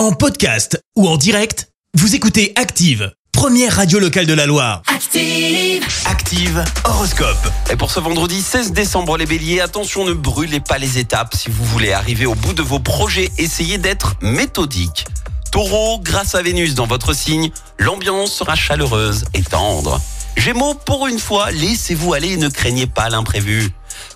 En podcast ou en direct, vous écoutez Active, première radio locale de la Loire. Active. Active Horoscope. Et pour ce vendredi 16 décembre, les béliers, attention, ne brûlez pas les étapes. Si vous voulez arriver au bout de vos projets, essayez d'être méthodique. Taureau, grâce à Vénus dans votre signe, l'ambiance sera chaleureuse et tendre. Gémeaux, pour une fois, laissez-vous aller et ne craignez pas l'imprévu.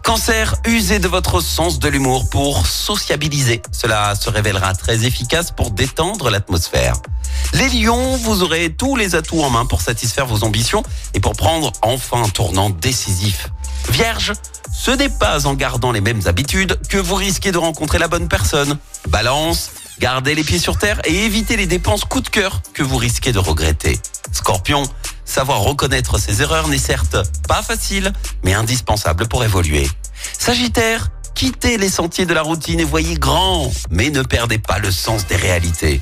Cancer, usez de votre sens de l'humour pour sociabiliser. Cela se révélera très efficace pour détendre l'atmosphère. Les lions, vous aurez tous les atouts en main pour satisfaire vos ambitions et pour prendre enfin un tournant décisif. Vierge, ce n'est pas en gardant les mêmes habitudes que vous risquez de rencontrer la bonne personne. Balance, gardez les pieds sur terre et évitez les dépenses coup de cœur que vous risquez de regretter. Scorpion, savoir reconnaître ses erreurs n'est certes pas facile, mais indispensable pour évoluer. Sagittaire, quittez les sentiers de la routine et voyez grand, mais ne perdez pas le sens des réalités.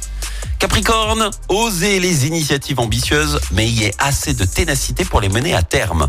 Capricorne, osez les initiatives ambitieuses, mais ayez assez de ténacité pour les mener à terme.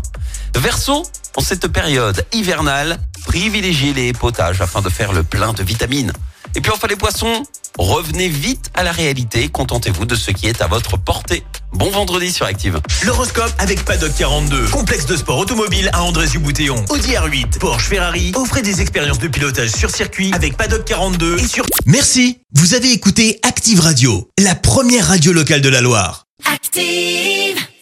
Verseau, en cette période hivernale, privilégiez les potages afin de faire le plein de vitamines. Et puis enfin les poissons, revenez vite à la réalité, contentez-vous de ce qui est à votre portée. Bon vendredi sur Active. L'horoscope avec Paddock 42, complexe de sport automobile à André-Boutéon. Audi R8, Porsche, Ferrari, offrez des expériences de pilotage sur circuit avec Paddock 42 et sur... Merci, vous avez écouté Active Radio, la première radio locale de la Loire. Active.